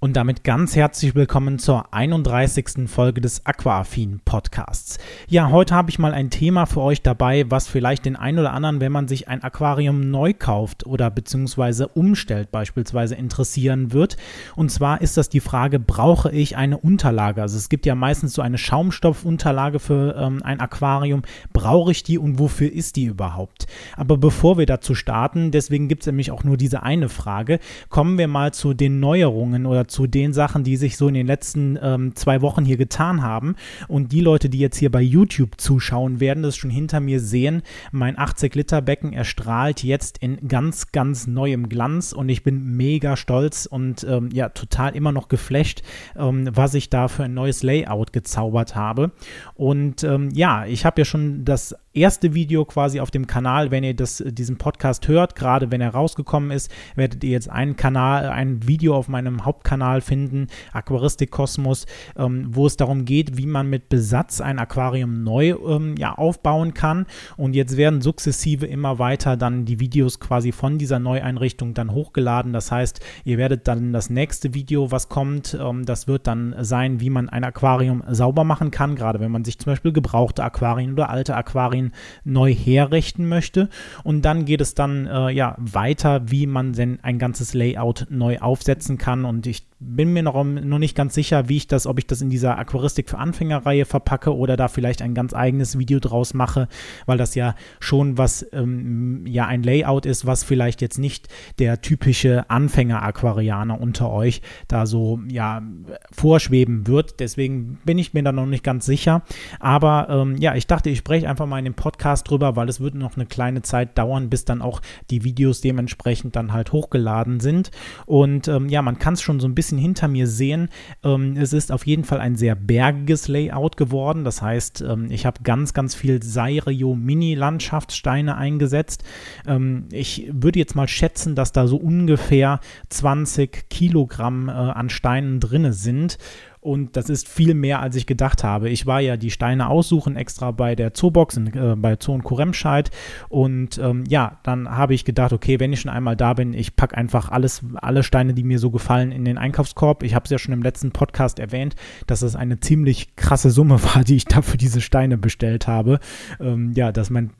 Und damit ganz herzlich willkommen zur 31. Folge des Aquaaffin Podcasts. Ja, heute habe ich mal ein Thema für euch dabei, was vielleicht den einen oder anderen, wenn man sich ein Aquarium neu kauft oder beziehungsweise umstellt beispielsweise interessieren wird. Und zwar ist das die Frage, brauche ich eine Unterlage? Also es gibt ja meistens so eine Schaumstoffunterlage für ähm, ein Aquarium. Brauche ich die und wofür ist die überhaupt? Aber bevor wir dazu starten, deswegen gibt es nämlich auch nur diese eine Frage, kommen wir mal zu den Neuerungen oder zu den Sachen, die sich so in den letzten ähm, zwei Wochen hier getan haben. Und die Leute, die jetzt hier bei YouTube zuschauen, werden das schon hinter mir sehen. Mein 80-Liter-Becken erstrahlt jetzt in ganz, ganz neuem Glanz und ich bin mega stolz und ähm, ja, total immer noch geflasht, ähm, was ich da für ein neues Layout gezaubert habe. Und ähm, ja, ich habe ja schon das erste Video quasi auf dem Kanal, wenn ihr das, diesen Podcast hört, gerade wenn er rausgekommen ist, werdet ihr jetzt einen Kanal, ein Video auf meinem Hauptkanal finden, Aquaristik Kosmos, ähm, wo es darum geht, wie man mit Besatz ein Aquarium neu ähm, ja, aufbauen kann. Und jetzt werden sukzessive immer weiter dann die Videos quasi von dieser Neueinrichtung dann hochgeladen. Das heißt, ihr werdet dann das nächste Video, was kommt, ähm, das wird dann sein, wie man ein Aquarium sauber machen kann, gerade wenn man sich zum Beispiel gebrauchte Aquarien oder alte Aquarien neu herrichten möchte. Und dann geht es dann äh, ja weiter, wie man denn ein ganzes Layout neu aufsetzen kann. Und ich bin mir noch, noch nicht ganz sicher, wie ich das, ob ich das in dieser Aquaristik für Anfängerreihe verpacke oder da vielleicht ein ganz eigenes Video draus mache, weil das ja schon was, ähm, ja, ein Layout ist, was vielleicht jetzt nicht der typische Anfänger-Aquarianer unter euch da so, ja, vorschweben wird. Deswegen bin ich mir da noch nicht ganz sicher. Aber ähm, ja, ich dachte, ich spreche einfach mal in dem Podcast drüber, weil es wird noch eine kleine Zeit dauern, bis dann auch die Videos dementsprechend dann halt hochgeladen sind. Und ähm, ja, man kann es schon so ein bisschen bisschen hinter mir sehen, ähm, es ist auf jeden Fall ein sehr bergiges Layout geworden. Das heißt, ähm, ich habe ganz, ganz viel Sairio Mini-Landschaftssteine eingesetzt. Ähm, ich würde jetzt mal schätzen, dass da so ungefähr 20 Kilogramm äh, an Steinen drin sind. Und das ist viel mehr, als ich gedacht habe. Ich war ja die Steine aussuchen extra bei der Zoobox, in, äh, bei Zoo und Kuremscheid. Und ähm, ja, dann habe ich gedacht, okay, wenn ich schon einmal da bin, ich packe einfach alles, alle Steine, die mir so gefallen, in den Einkaufskorb. Ich habe es ja schon im letzten Podcast erwähnt, dass es eine ziemlich krasse Summe war, die ich da für diese Steine bestellt habe. Ähm, ja, dass mein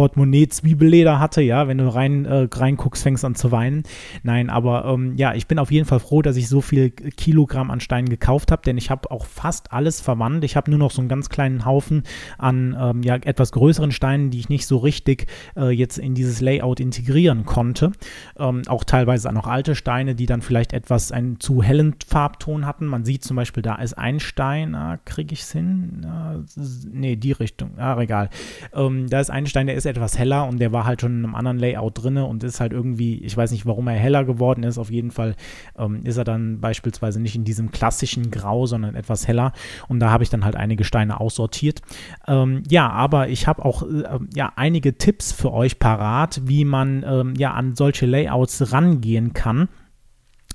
Portemonnaie Zwiebelleder hatte, ja, wenn du rein äh, reinguckst, fängst an zu weinen. Nein, aber ähm, ja, ich bin auf jeden Fall froh, dass ich so viel Kilogramm an Steinen gekauft habe, denn ich habe auch fast alles verwandt. Ich habe nur noch so einen ganz kleinen Haufen an ähm, ja, etwas größeren Steinen, die ich nicht so richtig äh, jetzt in dieses Layout integrieren konnte. Ähm, auch teilweise noch alte Steine, die dann vielleicht etwas einen zu hellen Farbton hatten. Man sieht zum Beispiel, da ist ein Stein, ah, kriege ich es hin? Ah, nee, die Richtung, ah, egal. Ähm, da ist ein Stein, der ist etwas heller und der war halt schon in einem anderen Layout drin und ist halt irgendwie, ich weiß nicht, warum er heller geworden ist. Auf jeden Fall ähm, ist er dann beispielsweise nicht in diesem klassischen Grau, sondern etwas heller. Und da habe ich dann halt einige Steine aussortiert. Ähm, ja, aber ich habe auch äh, ja einige Tipps für euch parat, wie man ähm, ja an solche Layouts rangehen kann.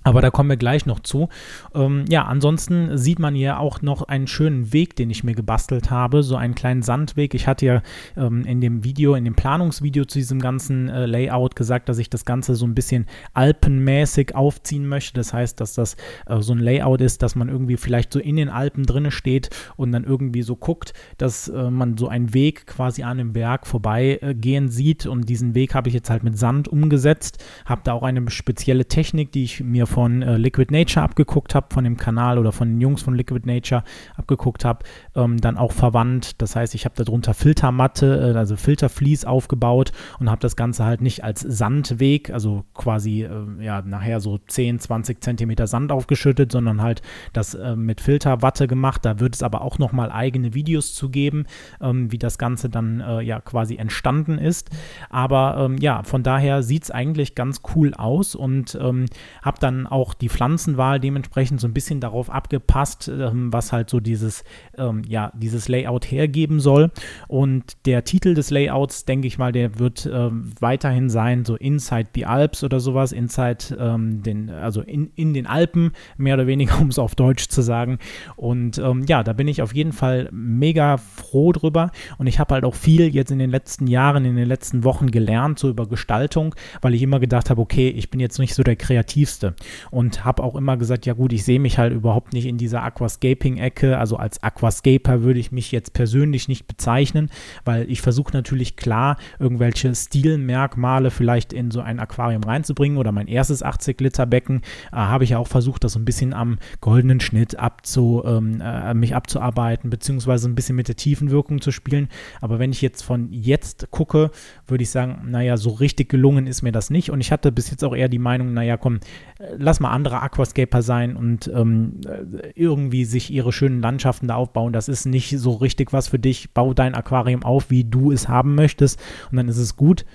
Aber da kommen wir gleich noch zu. Ähm, ja, ansonsten sieht man hier auch noch einen schönen Weg, den ich mir gebastelt habe, so einen kleinen Sandweg. Ich hatte ja ähm, in dem Video, in dem Planungsvideo zu diesem ganzen äh, Layout gesagt, dass ich das Ganze so ein bisschen alpenmäßig aufziehen möchte. Das heißt, dass das äh, so ein Layout ist, dass man irgendwie vielleicht so in den Alpen drinne steht und dann irgendwie so guckt, dass äh, man so einen Weg quasi an dem Berg vorbeigehen sieht. Und diesen Weg habe ich jetzt halt mit Sand umgesetzt. Habe da auch eine spezielle Technik, die ich mir von äh, Liquid Nature abgeguckt habe, von dem Kanal oder von den Jungs von Liquid Nature abgeguckt habe, ähm, dann auch verwandt. Das heißt, ich habe darunter Filtermatte, äh, also Filterflies aufgebaut und habe das Ganze halt nicht als Sandweg, also quasi äh, ja nachher so 10, 20 Zentimeter Sand aufgeschüttet, sondern halt das äh, mit Filterwatte gemacht. Da wird es aber auch nochmal eigene Videos zu geben, ähm, wie das Ganze dann äh, ja quasi entstanden ist. Aber ähm, ja, von daher sieht es eigentlich ganz cool aus und ähm, habe dann auch die Pflanzenwahl dementsprechend so ein bisschen darauf abgepasst, ähm, was halt so dieses, ähm, ja, dieses Layout hergeben soll. Und der Titel des Layouts, denke ich mal, der wird ähm, weiterhin sein, so Inside the Alps oder sowas, Inside ähm, den, also in, in den Alpen, mehr oder weniger, um es auf Deutsch zu sagen. Und ähm, ja, da bin ich auf jeden Fall mega froh drüber. Und ich habe halt auch viel jetzt in den letzten Jahren, in den letzten Wochen gelernt, so über Gestaltung, weil ich immer gedacht habe, okay, ich bin jetzt nicht so der Kreativste. Und habe auch immer gesagt, ja gut, ich sehe mich halt überhaupt nicht in dieser Aquascaping-Ecke. Also als Aquascaper würde ich mich jetzt persönlich nicht bezeichnen, weil ich versuche natürlich klar, irgendwelche Stilmerkmale vielleicht in so ein Aquarium reinzubringen. Oder mein erstes 80-Liter-Becken äh, habe ich auch versucht, das so ein bisschen am goldenen Schnitt abzu, ähm, äh, mich abzuarbeiten, beziehungsweise ein bisschen mit der Tiefenwirkung zu spielen. Aber wenn ich jetzt von jetzt gucke, würde ich sagen, naja, so richtig gelungen ist mir das nicht. Und ich hatte bis jetzt auch eher die Meinung, naja, komm, äh, lass mal andere Aquascaper sein und ähm, äh, irgendwie sich ihre schönen Landschaften da aufbauen. Das ist nicht so richtig was für dich. Bau dein Aquarium auf, wie du es haben möchtest. Und dann ist es gut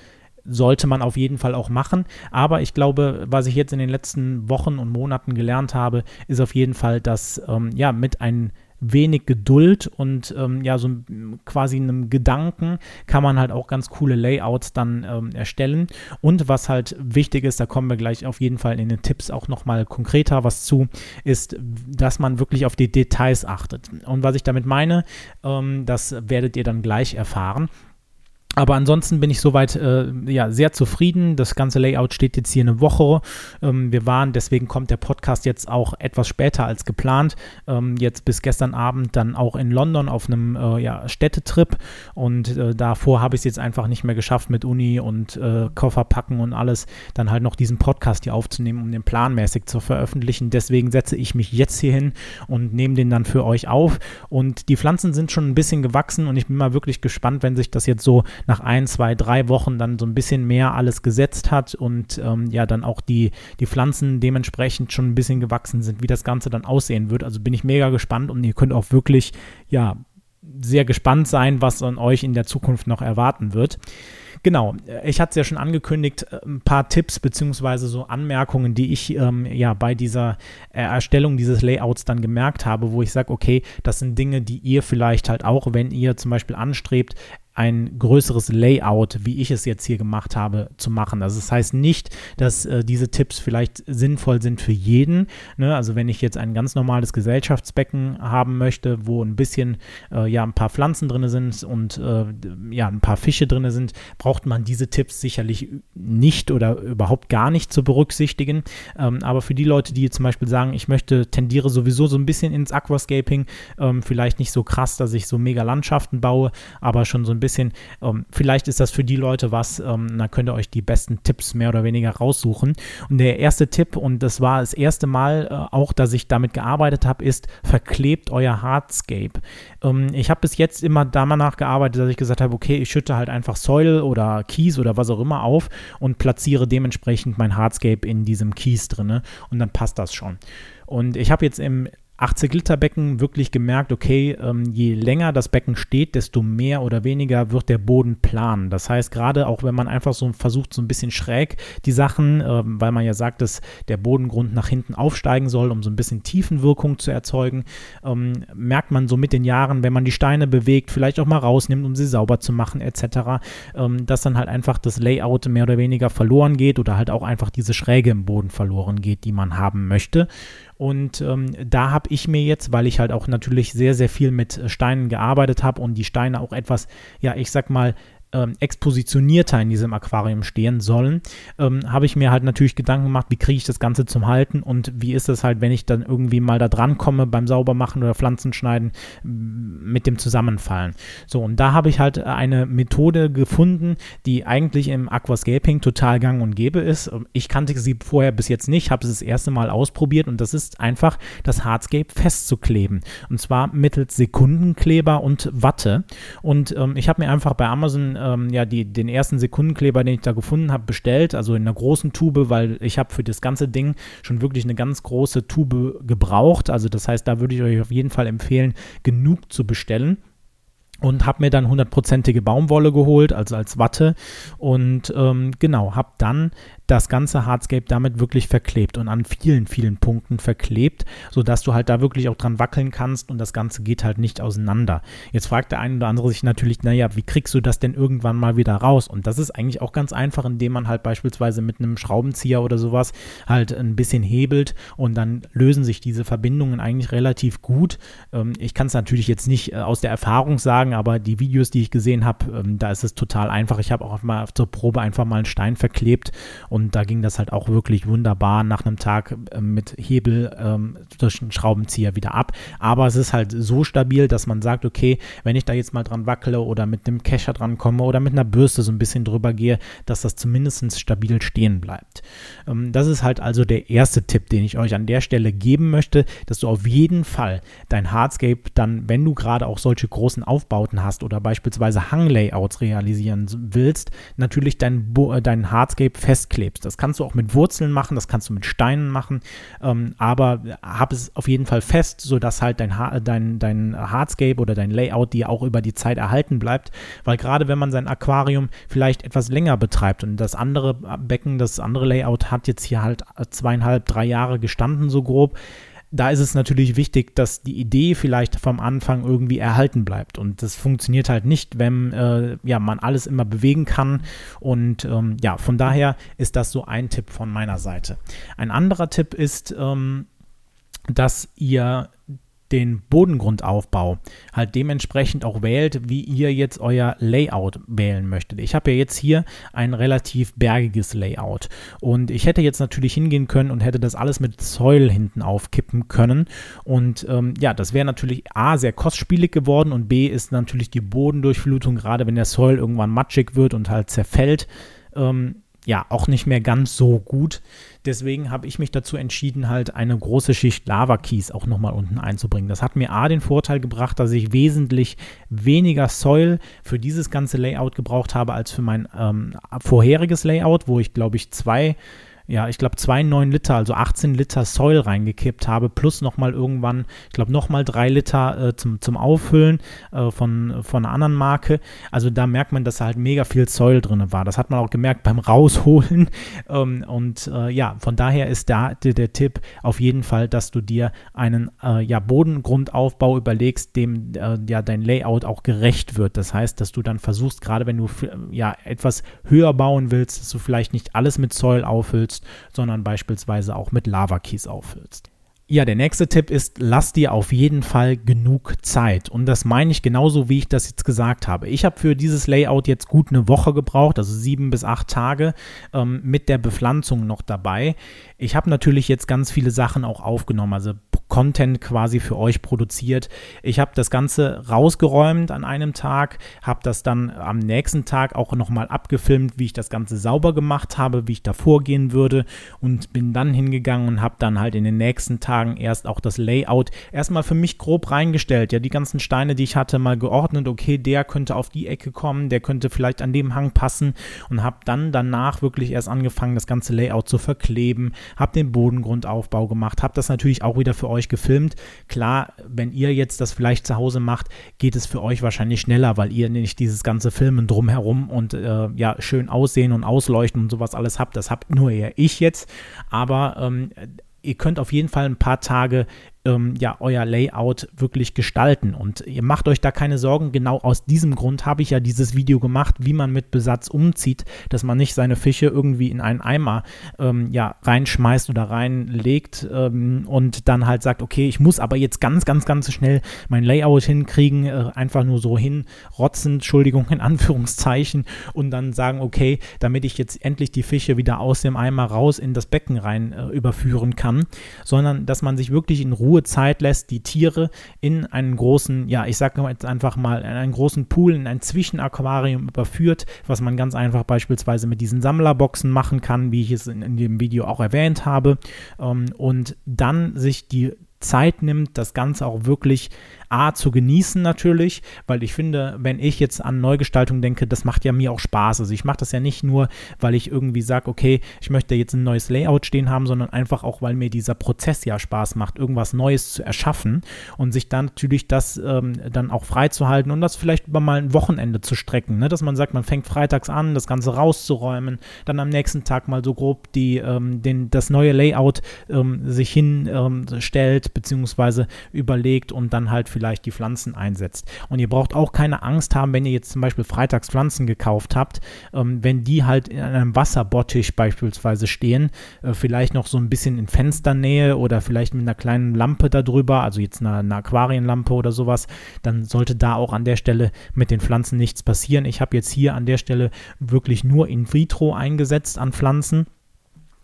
sollte man auf jeden Fall auch machen. Aber ich glaube, was ich jetzt in den letzten Wochen und Monaten gelernt habe, ist auf jeden Fall, dass ähm, ja mit einem wenig Geduld und ähm, ja, so quasi einem Gedanken kann man halt auch ganz coole Layouts dann ähm, erstellen. Und was halt wichtig ist, da kommen wir gleich auf jeden Fall in den Tipps auch nochmal konkreter was zu, ist, dass man wirklich auf die Details achtet. Und was ich damit meine, ähm, das werdet ihr dann gleich erfahren. Aber ansonsten bin ich soweit äh, ja, sehr zufrieden. Das ganze Layout steht jetzt hier eine Woche. Ähm, wir waren, deswegen kommt der Podcast jetzt auch etwas später als geplant. Ähm, jetzt bis gestern Abend dann auch in London auf einem äh, ja, Städtetrip. Und äh, davor habe ich es jetzt einfach nicht mehr geschafft mit Uni und äh, Koffer packen und alles, dann halt noch diesen Podcast hier aufzunehmen, um den planmäßig zu veröffentlichen. Deswegen setze ich mich jetzt hier hin und nehme den dann für euch auf. Und die Pflanzen sind schon ein bisschen gewachsen und ich bin mal wirklich gespannt, wenn sich das jetzt so nach ein, zwei, drei Wochen dann so ein bisschen mehr alles gesetzt hat und ähm, ja dann auch die, die Pflanzen dementsprechend schon ein bisschen gewachsen sind, wie das Ganze dann aussehen wird. Also bin ich mega gespannt und ihr könnt auch wirklich ja sehr gespannt sein, was an euch in der Zukunft noch erwarten wird. Genau, ich hatte es ja schon angekündigt, äh, ein paar Tipps beziehungsweise so Anmerkungen, die ich ähm, ja bei dieser Erstellung dieses Layouts dann gemerkt habe, wo ich sage, okay, das sind Dinge, die ihr vielleicht halt auch, wenn ihr zum Beispiel anstrebt, ein größeres Layout, wie ich es jetzt hier gemacht habe, zu machen. Also das heißt nicht, dass äh, diese Tipps vielleicht sinnvoll sind für jeden. Ne? Also wenn ich jetzt ein ganz normales Gesellschaftsbecken haben möchte, wo ein bisschen, äh, ja, ein paar Pflanzen drin sind und äh, ja, ein paar Fische drin sind, braucht man diese Tipps sicherlich nicht oder überhaupt gar nicht zu berücksichtigen. Ähm, aber für die Leute, die zum Beispiel sagen, ich möchte, tendiere sowieso so ein bisschen ins Aquascaping, ähm, vielleicht nicht so krass, dass ich so mega Landschaften baue, aber schon so ein bisschen bisschen, ähm, vielleicht ist das für die Leute was, ähm, da könnt ihr euch die besten Tipps mehr oder weniger raussuchen. Und der erste Tipp, und das war das erste Mal äh, auch, dass ich damit gearbeitet habe, ist, verklebt euer Hardscape. Ähm, ich habe bis jetzt immer danach gearbeitet, dass ich gesagt habe, okay, ich schütte halt einfach Soil oder Kies oder was auch immer auf und platziere dementsprechend mein Hardscape in diesem Kies drin und dann passt das schon. Und ich habe jetzt im 80 Liter Becken wirklich gemerkt, okay, ähm, je länger das Becken steht, desto mehr oder weniger wird der Boden plan. Das heißt, gerade auch wenn man einfach so versucht, so ein bisschen schräg die Sachen, ähm, weil man ja sagt, dass der Bodengrund nach hinten aufsteigen soll, um so ein bisschen Tiefenwirkung zu erzeugen, ähm, merkt man so mit den Jahren, wenn man die Steine bewegt, vielleicht auch mal rausnimmt, um sie sauber zu machen, etc., ähm, dass dann halt einfach das Layout mehr oder weniger verloren geht oder halt auch einfach diese Schräge im Boden verloren geht, die man haben möchte. Und ähm, da habe ich mir jetzt, weil ich halt auch natürlich sehr, sehr viel mit Steinen gearbeitet habe und die Steine auch etwas, ja, ich sag mal, ähm, expositionierter in diesem Aquarium stehen sollen, ähm, habe ich mir halt natürlich Gedanken gemacht, wie kriege ich das Ganze zum Halten und wie ist es halt, wenn ich dann irgendwie mal da dran komme beim Saubermachen oder Pflanzenschneiden mit dem Zusammenfallen. So, und da habe ich halt eine Methode gefunden, die eigentlich im Aquascaping total gang und gäbe ist. Ich kannte sie vorher bis jetzt nicht, habe es das erste Mal ausprobiert und das ist einfach das Hardscape festzukleben. Und zwar mittels Sekundenkleber und Watte. Und ähm, ich habe mir einfach bei Amazon ähm, ja, die, den ersten Sekundenkleber, den ich da gefunden habe, bestellt, also in einer großen Tube, weil ich habe für das ganze Ding schon wirklich eine ganz große Tube gebraucht. Also das heißt, da würde ich euch auf jeden Fall empfehlen, genug zu bestellen. Und habe mir dann hundertprozentige Baumwolle geholt, also als Watte und ähm, genau, habe dann das ganze Hardscape damit wirklich verklebt und an vielen, vielen Punkten verklebt, sodass du halt da wirklich auch dran wackeln kannst und das Ganze geht halt nicht auseinander. Jetzt fragt der eine oder andere sich natürlich, naja, wie kriegst du das denn irgendwann mal wieder raus? Und das ist eigentlich auch ganz einfach, indem man halt beispielsweise mit einem Schraubenzieher oder sowas halt ein bisschen hebelt und dann lösen sich diese Verbindungen eigentlich relativ gut. Ähm, ich kann es natürlich jetzt nicht äh, aus der Erfahrung sagen, aber die Videos, die ich gesehen habe, ähm, da ist es total einfach. Ich habe auch mal zur Probe einfach mal einen Stein verklebt und da ging das halt auch wirklich wunderbar nach einem Tag äh, mit Hebel ähm, durch den Schraubenzieher wieder ab. Aber es ist halt so stabil, dass man sagt, okay, wenn ich da jetzt mal dran wackele oder mit einem Kescher dran komme oder mit einer Bürste so ein bisschen drüber gehe, dass das zumindest stabil stehen bleibt. Ähm, das ist halt also der erste Tipp, den ich euch an der Stelle geben möchte, dass du auf jeden Fall dein Hardscape dann, wenn du gerade auch solche großen Aufbauten hast oder beispielsweise Hanglayouts realisieren willst, natürlich dein, äh, dein Hardscape festklebst klebst. Das kannst du auch mit Wurzeln machen, das kannst du mit Steinen machen, ähm, aber hab es auf jeden Fall fest, sodass halt dein, ha dein, dein Hardscape oder dein Layout dir auch über die Zeit erhalten bleibt, weil gerade wenn man sein Aquarium vielleicht etwas länger betreibt und das andere Becken, das andere Layout hat jetzt hier halt zweieinhalb, drei Jahre gestanden, so grob, da ist es natürlich wichtig, dass die Idee vielleicht vom Anfang irgendwie erhalten bleibt. Und das funktioniert halt nicht, wenn äh, ja, man alles immer bewegen kann. Und ähm, ja, von daher ist das so ein Tipp von meiner Seite. Ein anderer Tipp ist, ähm, dass ihr den Bodengrundaufbau halt dementsprechend auch wählt, wie ihr jetzt euer Layout wählen möchtet. Ich habe ja jetzt hier ein relativ bergiges Layout und ich hätte jetzt natürlich hingehen können und hätte das alles mit Soil hinten aufkippen können und ähm, ja, das wäre natürlich A, sehr kostspielig geworden und B, ist natürlich die Bodendurchflutung, gerade wenn der Soil irgendwann matschig wird und halt zerfällt, ähm, ja, auch nicht mehr ganz so gut. Deswegen habe ich mich dazu entschieden, halt eine große Schicht Lava-Kies auch nochmal unten einzubringen. Das hat mir A den Vorteil gebracht, dass ich wesentlich weniger Soil für dieses ganze Layout gebraucht habe als für mein ähm, vorheriges Layout, wo ich glaube ich zwei ja, ich glaube, zwei 9 Liter, also 18 Liter Soil reingekippt habe, plus nochmal irgendwann, ich glaube, nochmal drei Liter äh, zum, zum Auffüllen äh, von, von einer anderen Marke. Also da merkt man, dass halt mega viel Soil drin war. Das hat man auch gemerkt beim Rausholen. Ähm, und äh, ja, von daher ist da der, der, Tipp auf jeden Fall, dass du dir einen äh, ja, Bodengrundaufbau überlegst, dem äh, ja dein Layout auch gerecht wird. Das heißt, dass du dann versuchst, gerade wenn du ja etwas höher bauen willst, dass du vielleicht nicht alles mit Soil auffüllst, auffüllst, sondern beispielsweise auch mit Lava-Keys auffüllst. Ja, der nächste Tipp ist, lass dir auf jeden Fall genug Zeit. Und das meine ich genauso, wie ich das jetzt gesagt habe. Ich habe für dieses Layout jetzt gut eine Woche gebraucht, also sieben bis acht Tage ähm, mit der Bepflanzung noch dabei. Ich habe natürlich jetzt ganz viele Sachen auch aufgenommen, also Content quasi für euch produziert. Ich habe das Ganze rausgeräumt an einem Tag, habe das dann am nächsten Tag auch nochmal abgefilmt, wie ich das Ganze sauber gemacht habe, wie ich da vorgehen würde und bin dann hingegangen und habe dann halt in den nächsten Tagen erst auch das Layout erstmal für mich grob reingestellt. Ja, die ganzen Steine, die ich hatte, mal geordnet. Okay, der könnte auf die Ecke kommen, der könnte vielleicht an dem Hang passen und habe dann danach wirklich erst angefangen, das ganze Layout zu verkleben, habe den Bodengrundaufbau gemacht, habe das natürlich auch wieder für euch euch gefilmt. Klar, wenn ihr jetzt das vielleicht zu Hause macht, geht es für euch wahrscheinlich schneller, weil ihr nicht dieses ganze Filmen drumherum und äh, ja, schön aussehen und ausleuchten und sowas alles habt. Das habt nur eher ich jetzt. Aber ähm, ihr könnt auf jeden Fall ein paar Tage ähm, ja euer Layout wirklich gestalten. Und ihr macht euch da keine Sorgen. Genau aus diesem Grund habe ich ja dieses Video gemacht, wie man mit Besatz umzieht, dass man nicht seine Fische irgendwie in einen Eimer ähm, ja, reinschmeißt oder reinlegt ähm, und dann halt sagt, okay, ich muss aber jetzt ganz, ganz, ganz schnell mein Layout hinkriegen, äh, einfach nur so hinrotzen, Entschuldigung, in Anführungszeichen, und dann sagen, okay, damit ich jetzt endlich die Fische wieder aus dem Eimer raus in das Becken rein äh, überführen kann, sondern dass man sich wirklich in Ruhe Ruhe Zeit lässt, die Tiere in einen großen, ja, ich sage jetzt einfach mal, in einen großen Pool, in ein Zwischenaquarium überführt, was man ganz einfach beispielsweise mit diesen Sammlerboxen machen kann, wie ich es in, in dem Video auch erwähnt habe, ähm, und dann sich die Zeit nimmt, das Ganze auch wirklich A zu genießen natürlich, weil ich finde, wenn ich jetzt an Neugestaltung denke, das macht ja mir auch Spaß. Also ich mache das ja nicht nur, weil ich irgendwie sage, okay, ich möchte jetzt ein neues Layout stehen haben, sondern einfach auch, weil mir dieser Prozess ja Spaß macht, irgendwas Neues zu erschaffen und sich dann natürlich das ähm, dann auch freizuhalten und das vielleicht über mal ein Wochenende zu strecken, ne? dass man sagt, man fängt freitags an, das Ganze rauszuräumen, dann am nächsten Tag mal so grob die, ähm, den, das neue Layout ähm, sich hinstellt, ähm, beziehungsweise überlegt und dann halt vielleicht die Pflanzen einsetzt. Und ihr braucht auch keine Angst haben, wenn ihr jetzt zum Beispiel freitags Pflanzen gekauft habt, ähm, wenn die halt in einem Wasserbottich beispielsweise stehen, äh, vielleicht noch so ein bisschen in Fensternähe oder vielleicht mit einer kleinen Lampe darüber, also jetzt eine, eine Aquarienlampe oder sowas, dann sollte da auch an der Stelle mit den Pflanzen nichts passieren. Ich habe jetzt hier an der Stelle wirklich nur in vitro eingesetzt an Pflanzen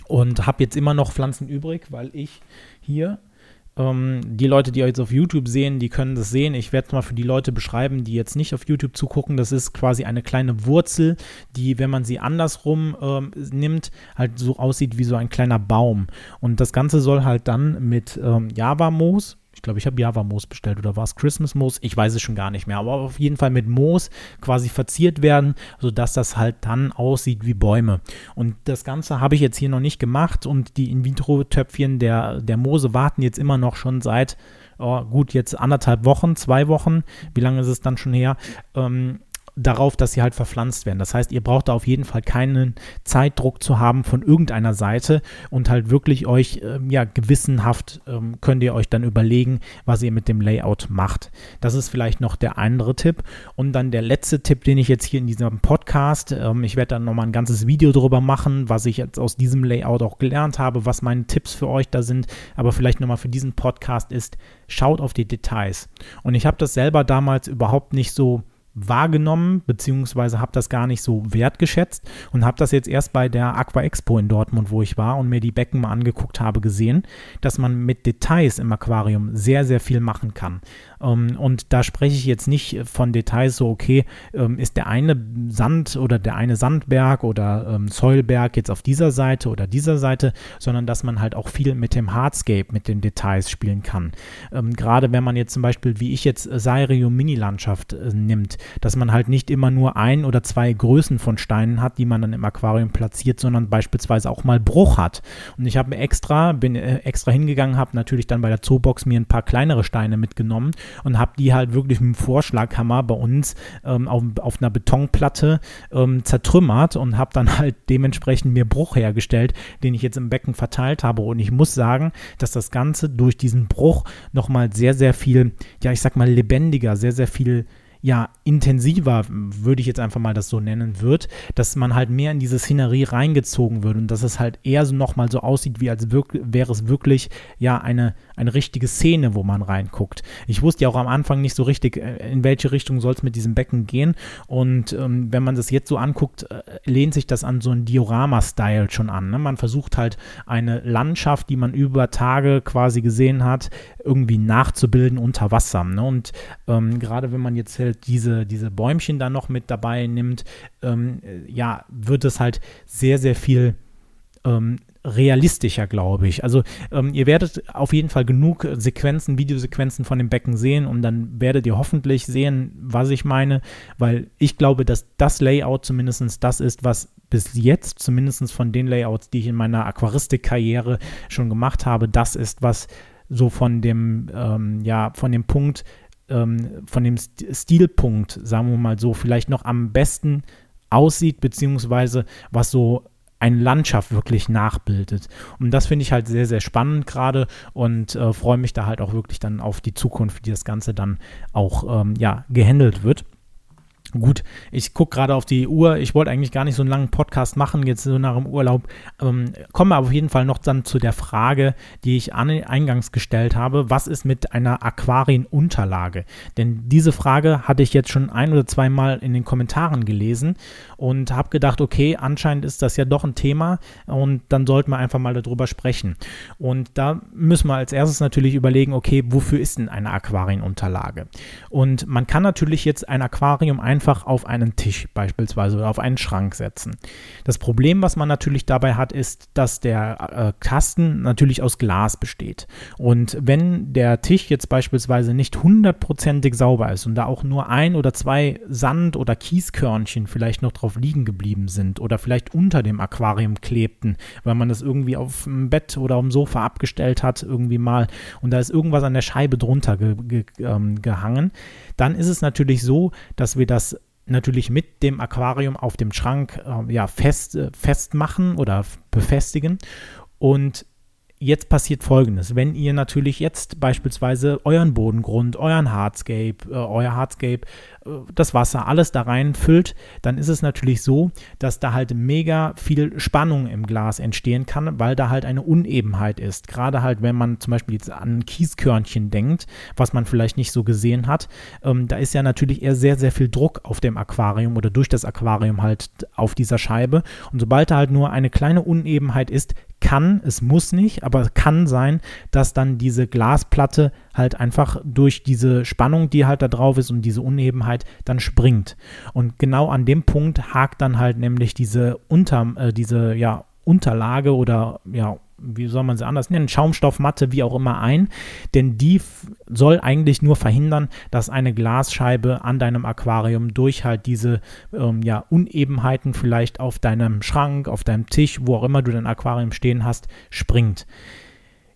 und habe jetzt immer noch Pflanzen übrig, weil ich hier ähm, die Leute, die jetzt auf YouTube sehen, die können das sehen. Ich werde es mal für die Leute beschreiben, die jetzt nicht auf YouTube zugucken. Das ist quasi eine kleine Wurzel, die, wenn man sie andersrum ähm, nimmt, halt so aussieht wie so ein kleiner Baum. Und das Ganze soll halt dann mit ähm, Java-Moos glaube, ich habe Java-Moos bestellt oder war es Christmas-Moos? Ich weiß es schon gar nicht mehr. Aber auf jeden Fall mit Moos quasi verziert werden, sodass das halt dann aussieht wie Bäume. Und das Ganze habe ich jetzt hier noch nicht gemacht und die In-vitro-Töpfchen der, der Moose warten jetzt immer noch schon seit, oh, gut, jetzt anderthalb Wochen, zwei Wochen. Wie lange ist es dann schon her? Ähm, darauf, dass sie halt verpflanzt werden. Das heißt, ihr braucht da auf jeden Fall keinen Zeitdruck zu haben von irgendeiner Seite und halt wirklich euch, ähm, ja, gewissenhaft ähm, könnt ihr euch dann überlegen, was ihr mit dem Layout macht. Das ist vielleicht noch der andere Tipp. Und dann der letzte Tipp, den ich jetzt hier in diesem Podcast, ähm, ich werde dann nochmal ein ganzes Video darüber machen, was ich jetzt aus diesem Layout auch gelernt habe, was meine Tipps für euch da sind, aber vielleicht nochmal für diesen Podcast ist, schaut auf die Details. Und ich habe das selber damals überhaupt nicht so wahrgenommen, beziehungsweise habe das gar nicht so wertgeschätzt und habe das jetzt erst bei der Aqua Expo in Dortmund, wo ich war und mir die Becken mal angeguckt habe, gesehen, dass man mit Details im Aquarium sehr, sehr viel machen kann. Ähm, und da spreche ich jetzt nicht von Details so, okay, ähm, ist der eine Sand oder der eine Sandberg oder ähm, Säulberg jetzt auf dieser Seite oder dieser Seite, sondern dass man halt auch viel mit dem Hardscape, mit den Details spielen kann. Ähm, gerade wenn man jetzt zum Beispiel, wie ich jetzt Sairium Mini-Landschaft äh, nimmt, dass man halt nicht immer nur ein oder zwei Größen von Steinen hat, die man dann im Aquarium platziert, sondern beispielsweise auch mal Bruch hat. Und ich habe extra, bin äh, extra hingegangen, habe natürlich dann bei der Zoobox mir ein paar kleinere Steine mitgenommen und habe die halt wirklich mit dem Vorschlaghammer bei uns ähm, auf, auf, einer Betonplatte ähm, zertrümmert und habe dann halt dementsprechend mir Bruch hergestellt, den ich jetzt im Becken verteilt habe. Und ich muss sagen, dass das Ganze durch diesen Bruch nochmal sehr, sehr viel, ja, ich sag mal, lebendiger, sehr, sehr viel ja, intensiver, würde ich jetzt einfach mal das so nennen, wird, dass man halt mehr in diese Szenerie reingezogen wird und dass es halt eher so nochmal so aussieht, wie als wäre es wirklich ja eine, eine richtige Szene, wo man reinguckt. Ich wusste ja auch am Anfang nicht so richtig, äh, in welche Richtung soll es mit diesem Becken gehen und ähm, wenn man das jetzt so anguckt, äh, lehnt sich das an so ein Diorama-Style schon an. Ne? Man versucht halt eine Landschaft, die man über Tage quasi gesehen hat, irgendwie nachzubilden unter Wasser. Ne? Und ähm, gerade wenn man jetzt halt diese, diese Bäumchen dann noch mit dabei nimmt, ähm, ja, wird es halt sehr, sehr viel ähm, realistischer, glaube ich. Also ähm, ihr werdet auf jeden Fall genug Sequenzen, Videosequenzen von dem Becken sehen und dann werdet ihr hoffentlich sehen, was ich meine, weil ich glaube, dass das Layout zumindest das ist, was bis jetzt, zumindest von den Layouts, die ich in meiner Aquaristik-Karriere schon gemacht habe, das ist, was so von dem, ähm, ja, von dem Punkt, ähm, von dem Stilpunkt, sagen wir mal so, vielleicht noch am besten aussieht, beziehungsweise was so eine Landschaft wirklich nachbildet. Und das finde ich halt sehr, sehr spannend gerade und äh, freue mich da halt auch wirklich dann auf die Zukunft, wie das Ganze dann auch ähm, ja, gehandelt wird. Gut, ich gucke gerade auf die Uhr. Ich wollte eigentlich gar nicht so einen langen Podcast machen, jetzt so nach dem Urlaub. Ähm, komme aber auf jeden Fall noch dann zu der Frage, die ich an, eingangs gestellt habe. Was ist mit einer Aquarienunterlage? Denn diese Frage hatte ich jetzt schon ein oder zweimal in den Kommentaren gelesen und habe gedacht, okay, anscheinend ist das ja doch ein Thema und dann sollten wir einfach mal darüber sprechen. Und da müssen wir als erstes natürlich überlegen, okay, wofür ist denn eine Aquarienunterlage? Und man kann natürlich jetzt ein Aquarium einfach auf einen Tisch beispielsweise oder auf einen Schrank setzen. Das Problem, was man natürlich dabei hat, ist, dass der äh, Kasten natürlich aus Glas besteht. Und wenn der Tisch jetzt beispielsweise nicht hundertprozentig sauber ist und da auch nur ein oder zwei Sand- oder Kieskörnchen vielleicht noch drauf liegen geblieben sind oder vielleicht unter dem Aquarium klebten, weil man das irgendwie auf dem Bett oder auf Sofa abgestellt hat, irgendwie mal und da ist irgendwas an der Scheibe drunter ge ge ähm, gehangen, dann ist es natürlich so, dass wir das natürlich mit dem Aquarium auf dem Schrank äh, ja, fest, äh, festmachen oder befestigen. Und jetzt passiert folgendes. Wenn ihr natürlich jetzt beispielsweise euren Bodengrund, euren Hardscape, äh, euer Hardscape, das Wasser, alles da reinfüllt, dann ist es natürlich so, dass da halt mega viel Spannung im Glas entstehen kann, weil da halt eine Unebenheit ist. Gerade halt, wenn man zum Beispiel jetzt an Kieskörnchen denkt, was man vielleicht nicht so gesehen hat, ähm, da ist ja natürlich eher sehr, sehr viel Druck auf dem Aquarium oder durch das Aquarium halt auf dieser Scheibe. Und sobald da halt nur eine kleine Unebenheit ist, kann, es muss nicht, aber kann sein, dass dann diese Glasplatte halt einfach durch diese Spannung, die halt da drauf ist und diese Unebenheit dann springt. Und genau an dem Punkt hakt dann halt nämlich diese Unter, äh, diese ja Unterlage oder ja wie soll man sie anders nennen, Schaumstoffmatte, wie auch immer ein, denn die soll eigentlich nur verhindern, dass eine Glasscheibe an deinem Aquarium durch halt diese ähm, ja, Unebenheiten vielleicht auf deinem Schrank, auf deinem Tisch, wo auch immer du dein Aquarium stehen hast, springt.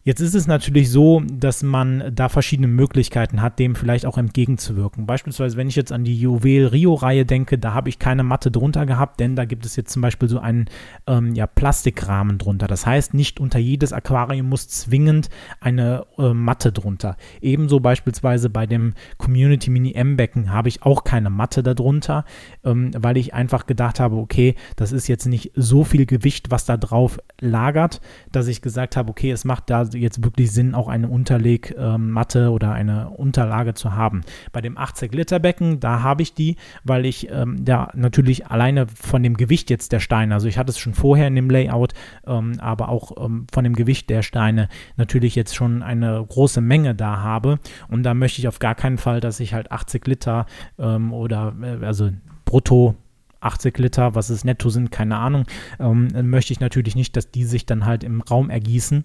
Jetzt ist es natürlich so, dass man da verschiedene Möglichkeiten hat, dem vielleicht auch entgegenzuwirken. Beispielsweise, wenn ich jetzt an die Juwel Rio-Reihe denke, da habe ich keine Matte drunter gehabt, denn da gibt es jetzt zum Beispiel so einen ähm, ja, Plastikrahmen drunter. Das heißt, nicht unter jedes Aquarium muss zwingend eine äh, Matte drunter. Ebenso beispielsweise bei dem Community Mini M-Becken habe ich auch keine Matte darunter, ähm, weil ich einfach gedacht habe, okay, das ist jetzt nicht so viel Gewicht, was da drauf lagert, dass ich gesagt habe, okay, es macht da jetzt wirklich Sinn, auch eine Unterlegmatte ähm, oder eine Unterlage zu haben. Bei dem 80 Liter Becken, da habe ich die, weil ich ähm, da natürlich alleine von dem Gewicht jetzt der Steine, also ich hatte es schon vorher in dem Layout, ähm, aber auch ähm, von dem Gewicht der Steine natürlich jetzt schon eine große Menge da habe und da möchte ich auf gar keinen Fall, dass ich halt 80 Liter ähm, oder äh, also brutto 80 Liter, was es netto sind, keine Ahnung, ähm, möchte ich natürlich nicht, dass die sich dann halt im Raum ergießen.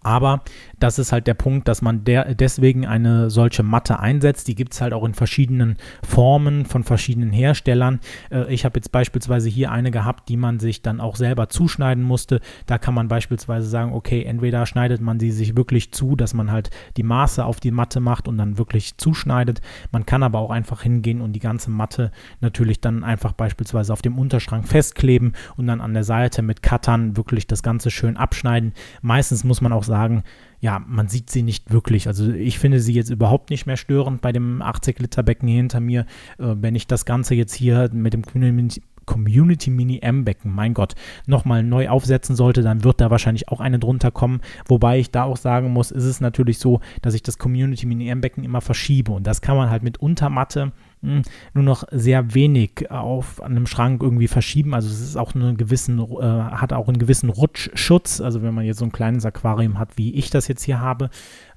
Aber das ist halt der Punkt, dass man der, deswegen eine solche Matte einsetzt. Die gibt es halt auch in verschiedenen Formen von verschiedenen Herstellern. Äh, ich habe jetzt beispielsweise hier eine gehabt, die man sich dann auch selber zuschneiden musste. Da kann man beispielsweise sagen, okay, entweder schneidet man sie sich wirklich zu, dass man halt die Maße auf die Matte macht und dann wirklich zuschneidet. Man kann aber auch einfach hingehen und die ganze Matte natürlich dann einfach beispielsweise auf dem Unterschrank festkleben und dann an der Seite mit Cuttern wirklich das Ganze schön abschneiden. Meistens muss man auch sagen, ja, man sieht sie nicht wirklich. Also ich finde sie jetzt überhaupt nicht mehr störend bei dem 80 Liter Becken hier hinter mir. Äh, wenn ich das Ganze jetzt hier mit dem Community Mini M-Becken, mein Gott, nochmal neu aufsetzen sollte, dann wird da wahrscheinlich auch eine drunter kommen. Wobei ich da auch sagen muss, ist es natürlich so, dass ich das Community Mini M-Becken immer verschiebe. Und das kann man halt mit Untermatte nur noch sehr wenig auf einem Schrank irgendwie verschieben. Also es ist auch einen gewissen, äh, hat auch einen gewissen Rutschschutz. Also wenn man jetzt so ein kleines Aquarium hat, wie ich das jetzt hier habe,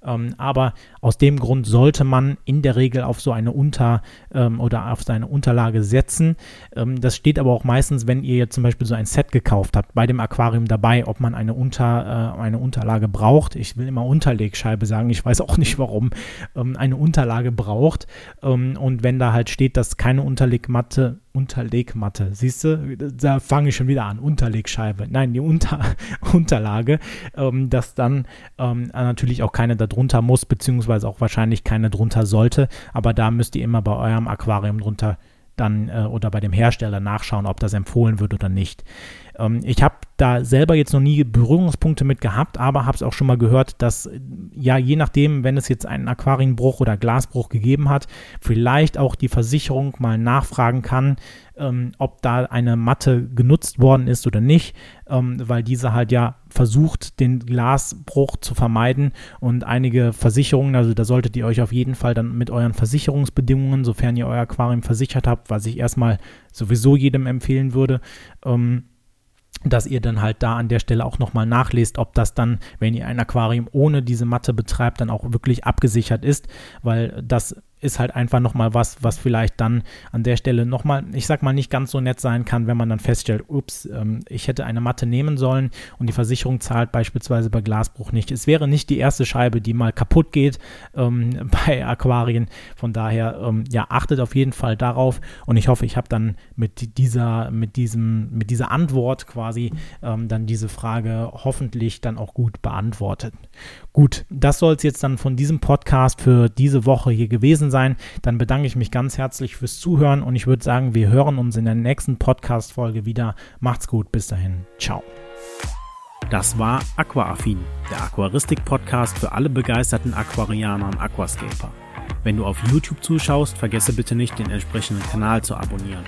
ähm, aber aus dem Grund sollte man in der Regel auf so eine Unter- ähm, oder auf seine Unterlage setzen. Ähm, das steht aber auch meistens, wenn ihr jetzt zum Beispiel so ein Set gekauft habt, bei dem Aquarium dabei, ob man eine, Unter, äh, eine Unterlage braucht. Ich will immer Unterlegscheibe sagen, ich weiß auch nicht warum, ähm, eine Unterlage braucht. Ähm, und wenn da halt steht, dass keine Unterlegmatte Unterlegmatte. Siehst du, da fange ich schon wieder an. Unterlegscheibe. Nein, die Unter Unterlage, ähm, dass dann ähm, natürlich auch keine darunter muss, beziehungsweise auch wahrscheinlich keine drunter sollte. Aber da müsst ihr immer bei eurem Aquarium drunter dann äh, oder bei dem Hersteller nachschauen, ob das empfohlen wird oder nicht. Ähm, ich habe da selber jetzt noch nie Berührungspunkte mit gehabt, aber habe es auch schon mal gehört, dass ja je nachdem, wenn es jetzt einen Aquarienbruch oder Glasbruch gegeben hat, vielleicht auch die Versicherung mal nachfragen kann, ähm, ob da eine Matte genutzt worden ist oder nicht, ähm, weil diese halt ja versucht, den Glasbruch zu vermeiden. Und einige Versicherungen, also da solltet ihr euch auf jeden Fall dann mit euren Versicherungsbedingungen, sofern ihr euer Aquarium versichert habt, was ich erstmal sowieso jedem empfehlen würde, ähm, dass ihr dann halt da an der Stelle auch nochmal nachlest, ob das dann, wenn ihr ein Aquarium ohne diese Matte betreibt, dann auch wirklich abgesichert ist, weil das ist halt einfach nochmal was, was vielleicht dann an der Stelle nochmal, ich sag mal, nicht ganz so nett sein kann, wenn man dann feststellt, ups, ähm, ich hätte eine Matte nehmen sollen und die Versicherung zahlt beispielsweise bei Glasbruch nicht. Es wäre nicht die erste Scheibe, die mal kaputt geht ähm, bei Aquarien. Von daher, ähm, ja, achtet auf jeden Fall darauf und ich hoffe, ich habe dann mit dieser, mit diesem, mit dieser Antwort quasi ähm, dann diese Frage hoffentlich dann auch gut beantwortet. Gut, das soll es jetzt dann von diesem Podcast für diese Woche hier sein. Dann bedanke ich mich ganz herzlich fürs Zuhören und ich würde sagen, wir hören uns in der nächsten Podcast-Folge wieder. Macht's gut, bis dahin. Ciao. Das war Aquaaffin, der Aquaristik-Podcast für alle begeisterten Aquarianer und Aquascaper. Wenn du auf YouTube zuschaust, vergesse bitte nicht, den entsprechenden Kanal zu abonnieren.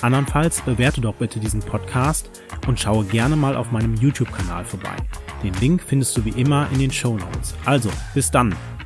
Andernfalls bewerte doch bitte diesen Podcast und schaue gerne mal auf meinem YouTube-Kanal vorbei. Den Link findest du wie immer in den Show Notes. Also, bis dann!